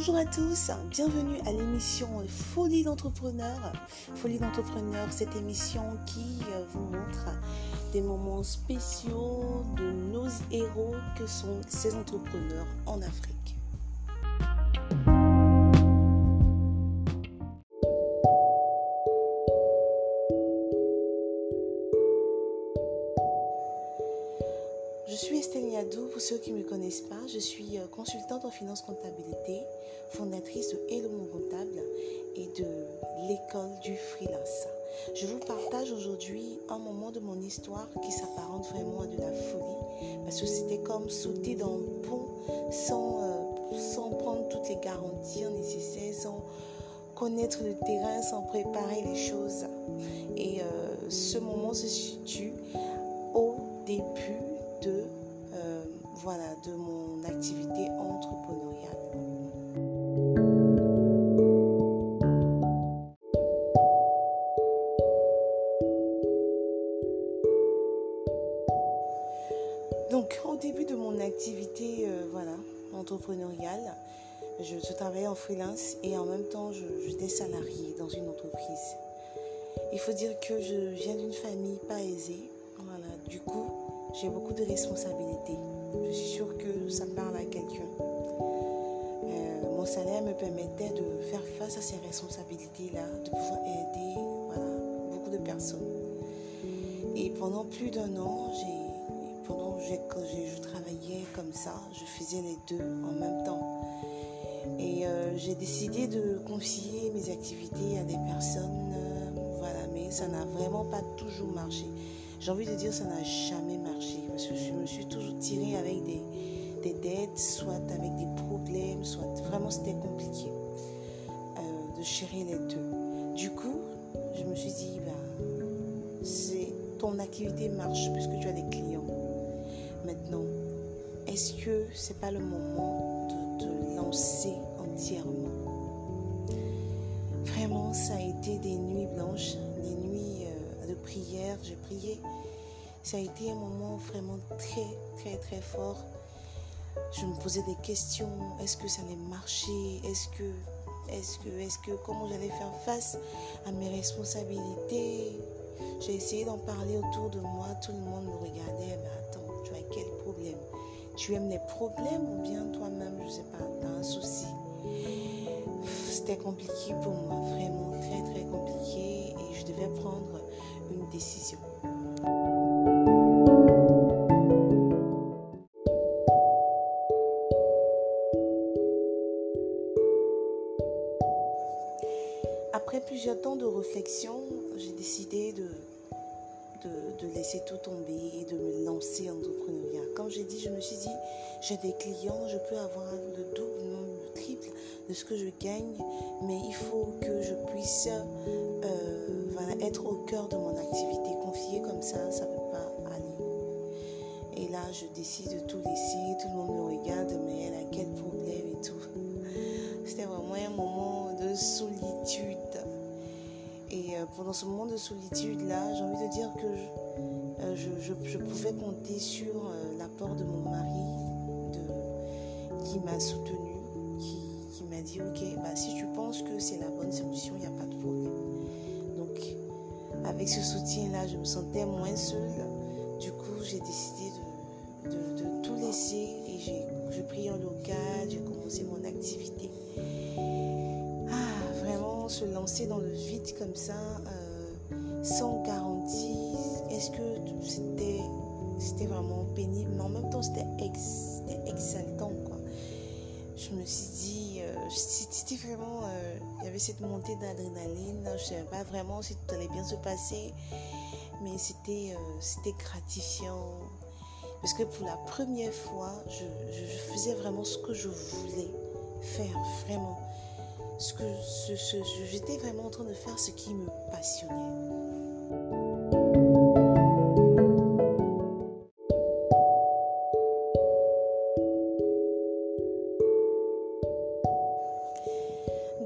Bonjour à tous, bienvenue à l'émission Folie d'entrepreneur. Folie d'entrepreneur, cette émission qui euh, vous montre des moments spéciaux de nos héros que sont ces entrepreneurs en Afrique. Je suis Estelle Niadou, pour ceux qui ne me connaissent pas, je suis euh, consultante en finance comptabilité, fondatrice de Hello Mon Comptable et de l'école du freelance. Je vous partage aujourd'hui un moment de mon histoire qui s'apparente vraiment à de la folie parce que c'était comme sauter dans le pont sans, euh, sans prendre toutes les garanties nécessaires, sans connaître le terrain, sans préparer les choses. Et euh, ce moment se situe au début de, euh, voilà, de mon activité entrepreneuriale. Activité euh, voilà, entrepreneuriale, je, je, travaillais en freelance et en même temps, j'étais salariée dans une entreprise. Il faut dire que je viens d'une famille pas aisée. Voilà, du coup, j'ai beaucoup de responsabilités. Je suis sûre que ça parle à quelqu'un. Euh, mon salaire me permettait de faire face à ces responsabilités-là, de pouvoir aider voilà, beaucoup de personnes. Et pendant plus d'un an, pendant que je travaillais comme ça, je faisais les deux en même temps. Et euh, j'ai décidé de confier mes activités à des personnes, euh, voilà, mais ça n'a vraiment pas toujours marché. J'ai envie de dire ça n'a jamais marché parce que je me suis toujours tirée avec des, dettes, soit avec des problèmes, soit vraiment c'était compliqué euh, de gérer les deux. Du coup, je me suis dit, bah, ton activité marche puisque tu as des clients. Est-ce que c'est pas le moment de te lancer entièrement? Vraiment, ça a été des nuits blanches, des nuits euh, de prière. J'ai prié. Ça a été un moment vraiment très, très, très fort. Je me posais des questions. Est-ce que ça allait marcher? Est-ce que, est-ce que, est-ce que, comment j'allais faire face à mes responsabilités? J'ai essayé d'en parler autour de moi. Tout le monde me regardait. Tu aimes les problèmes ou bien toi-même, je sais pas, tu as un souci C'était compliqué pour moi, vraiment très, très compliqué. Et je devais prendre une décision. Après plusieurs temps de réflexion, j'ai décidé de, de, laisser tout tomber et de me lancer en entrepreneuriat. Comme j'ai dit, je me suis dit, j'ai des clients, je peux avoir le double, le triple de ce que je gagne, mais il faut que je puisse euh, être au cœur de mon activité. Confier comme ça, ça ne peut pas aller. Et là, je décide de tout laisser, tout le monde me regarde, mais Pendant ce moment de solitude-là, j'ai envie de dire que je, euh, pouvais compter sur euh, l'apport de mon mari qui m'a soutenu, qui, m'a dit, ok, bah, si tu penses que c'est la bonne solution, il n'y a pas de problème. Donc, avec ce soutien-là, je me sentais moins seule. Du coup, j'ai décidé de, de, tout laisser et j'ai pris en local, j'ai commencé mon activité se lancer dans le vide comme ça, euh, sans garantie, est-ce que c'était, c'était vraiment pénible, mais en même temps c'était, ex, exaltant. Quoi. Je me suis dit, euh, c'était vraiment, euh, il y avait cette montée d'adrénaline, je ne savais pas vraiment si tout allait bien se passer, mais c'était, c'était gratifiant. Parce que pour la première fois, je, faisais vraiment ce que je voulais faire, vraiment ce que j'étais vraiment en train de faire ce qui me passionnait.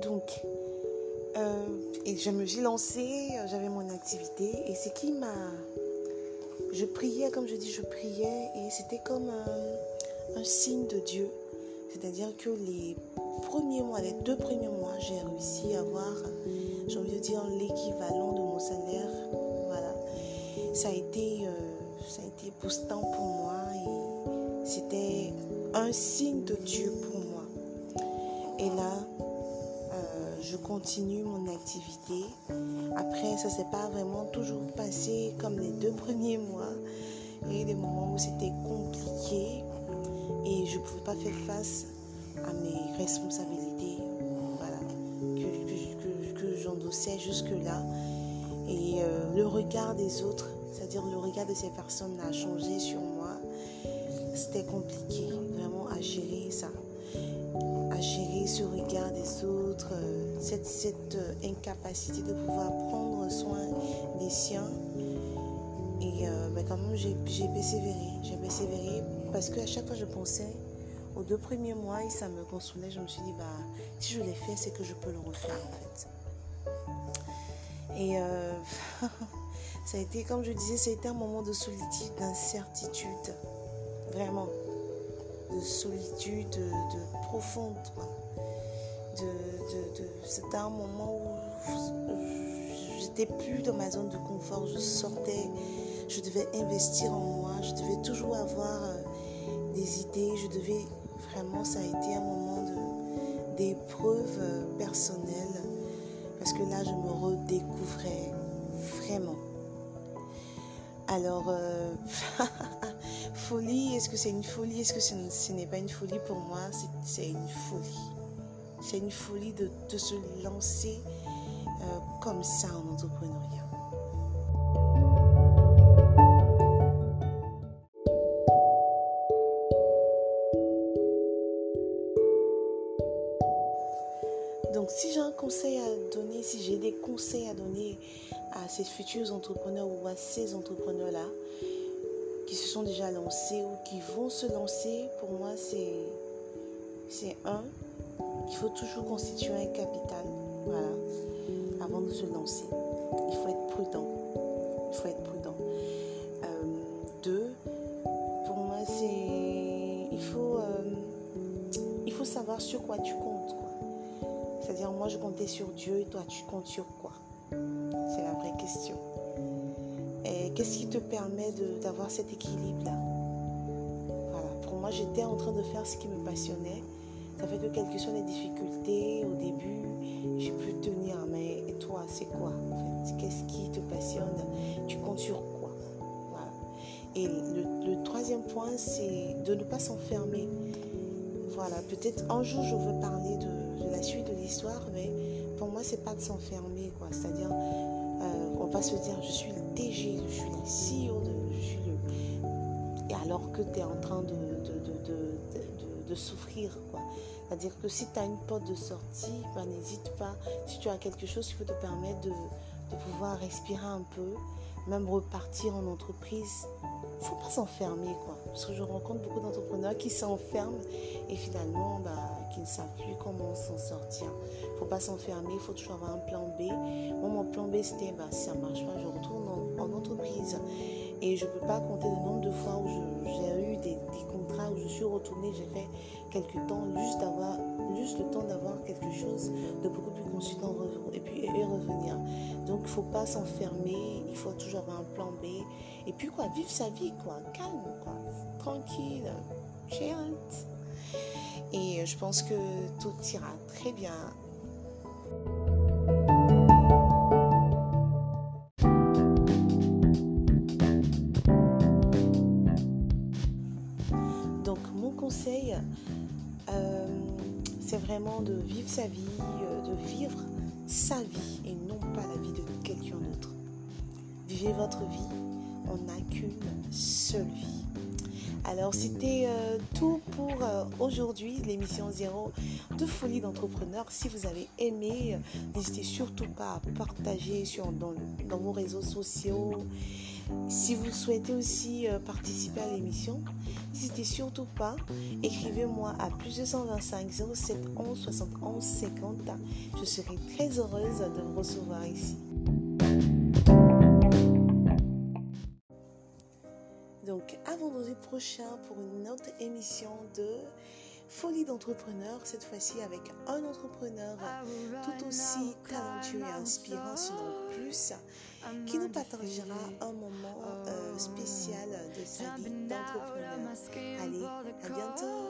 Donc, euh, et je me suis lancée, j'avais mon activité et ce qui m'a... Je priais, comme je dis, je priais et c'était comme un, un signe de Dieu C'est-à-dire que les premiers mois, les deux premiers mois, j'ai réussi à avoir, j'ai envie de dire, l'équivalent de mon salaire. Voilà. Ça a été, euh, ça a été boostant pour moi et c'était un signe de Dieu pour moi. Et là, euh, je continue mon activité. Après, ça s'est pas vraiment toujours passé comme les deux premiers mois. Il y a eu des moments où c'était compliqué et je ne pouvais pas faire face à mes responsabilités voilà, que, que, j'endossais jusque-là. Et euh, le regard des autres, c'est-à-dire le regard de ces personnes a changé sur moi. C'était compliqué vraiment à gérer ça, à gérer ce regard des autres, euh, cette, cette euh, incapacité de pouvoir prendre soin des siens. Et mais quand même, j'ai persévéré. J'ai persévéré parce qu'à chaque fois, je pensais aux deux premiers mois et ça me consolait. Je me suis dit, bah, si je l'ai fait, c'est que je peux le refaire en fait. Et euh, ça a été, comme je disais, ça a été un moment de solitude, d'incertitude. Vraiment. De solitude, de, profonde. De, C'était un moment où j'étais plus dans ma zone de confort. Je sortais, je devais investir en moi, je devais toujours avoir euh, des idées, je devais Vraiment, ça a été un moment d'épreuve euh, personnelle parce que là, je me redécouvrais vraiment. Alors, euh, folie, est-ce que c'est une folie? Est-ce que ce n'est pas une folie pour moi? C'est une folie. C'est une folie de, se lancer euh, comme ça en entrepreneuriat. À donner, si j'ai des conseils à donner à ces futurs entrepreneurs ou à ces entrepreneurs-là qui se sont déjà lancés ou qui vont se lancer, pour moi, c'est, c'est un, il faut toujours constituer un capital, voilà, avant de se lancer. Il faut être prudent. Il faut être prudent. Euh, deux, pour moi, c'est, il faut, euh, il faut savoir sur quoi tu comptes. C'est-à-dire, moi, je comptais sur Dieu et toi, tu comptes sur quoi? C'est la vraie question. Et qu'est-ce qui te permet d'avoir cet équilibre-là? Voilà, pour moi, j'étais en train de faire ce qui me passionnait. Ça fait que quelles que soient les difficultés, au début, j'ai pu tenir. Mais et toi, c'est quoi Qu'est-ce qui te passionne? Tu comptes sur quoi? Et le, le troisième point, c'est de ne pas s'enfermer. Voilà, peut-être un jour, je veux parler de mais pour moi, c'est pas de s'enfermer, quoi. C'est-à-dire, euh, on va se dire, je suis le TG, je suis la CEO, je suis le... Et alors que tu es en train de souffrir, quoi. C'est-à-dire que si tu as une porte de sortie, ben, n'hésite pas. Si tu as quelque chose qui peut te permettre de, pouvoir respirer un peu, même repartir en entreprise, faut pas s'enfermer, quoi. Parce que je rencontre beaucoup d'entrepreneurs qui s'enferment et finalement, bah, qui ne savent plus comment s'en sortir. Il ne faut pas s'enfermer, il faut toujours avoir un plan B. Moi, mon plan B, c'était, bah, si ça ne marche pas, je retourne en, entreprise. Et je ne peux pas compter le nombre de fois où j'ai eu des, contrats où je suis retournée, j'ai fait temps, juste, d'avoir, juste le temps d'avoir quelque chose de beaucoup plus consultant et puis et revenir. Donc, il faut pas s'enfermer, il faut toujours avoir un plan B. Et puis, quoi, vivre sa vie, quoi, calme, quoi, tranquille, chill. Et je pense que tout ira très bien. Vivre sa vie, euh, de vivre sa vie et non pas la vie de quelqu'un d'autre. Vivez votre vie, on n'a qu'une seule vie. Alors c'était euh, tout pour euh, aujourd'hui, l'émission zéro de Folie d'entrepreneur. Si vous avez aimé, n'hésitez surtout pas à partager dans, vos réseaux sociaux. Si vous souhaitez aussi participer à l'émission, n'hésitez surtout pas. Écrivez-moi à plus 225 07 11 71 50. Je serai très heureuse de vous recevoir ici. Donc, à vendredi prochain pour une autre émission de Folie d'entrepreneur, cette fois-ci avec un entrepreneur tout aussi talentueux et inspirant, sinon plus, qui nous partagera un moment euh, spécial de sa vie d'entrepreneur. Allez, à bientôt.